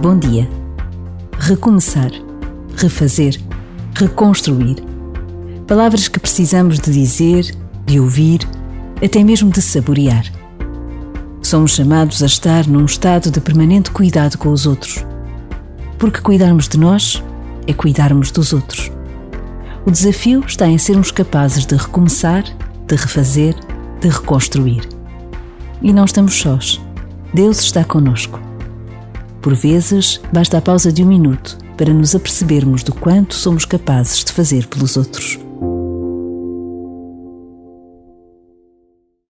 Bom dia. Recomeçar, refazer, reconstruir. Palavras que precisamos de dizer, de ouvir, até mesmo de saborear. Somos chamados a estar num estado de permanente cuidado com os outros. Porque cuidarmos de nós é cuidarmos dos outros. O desafio está em sermos capazes de recomeçar, de refazer, de reconstruir. E não estamos sós. Deus está conosco. Por vezes, basta a pausa de um minuto para nos apercebermos do quanto somos capazes de fazer pelos outros.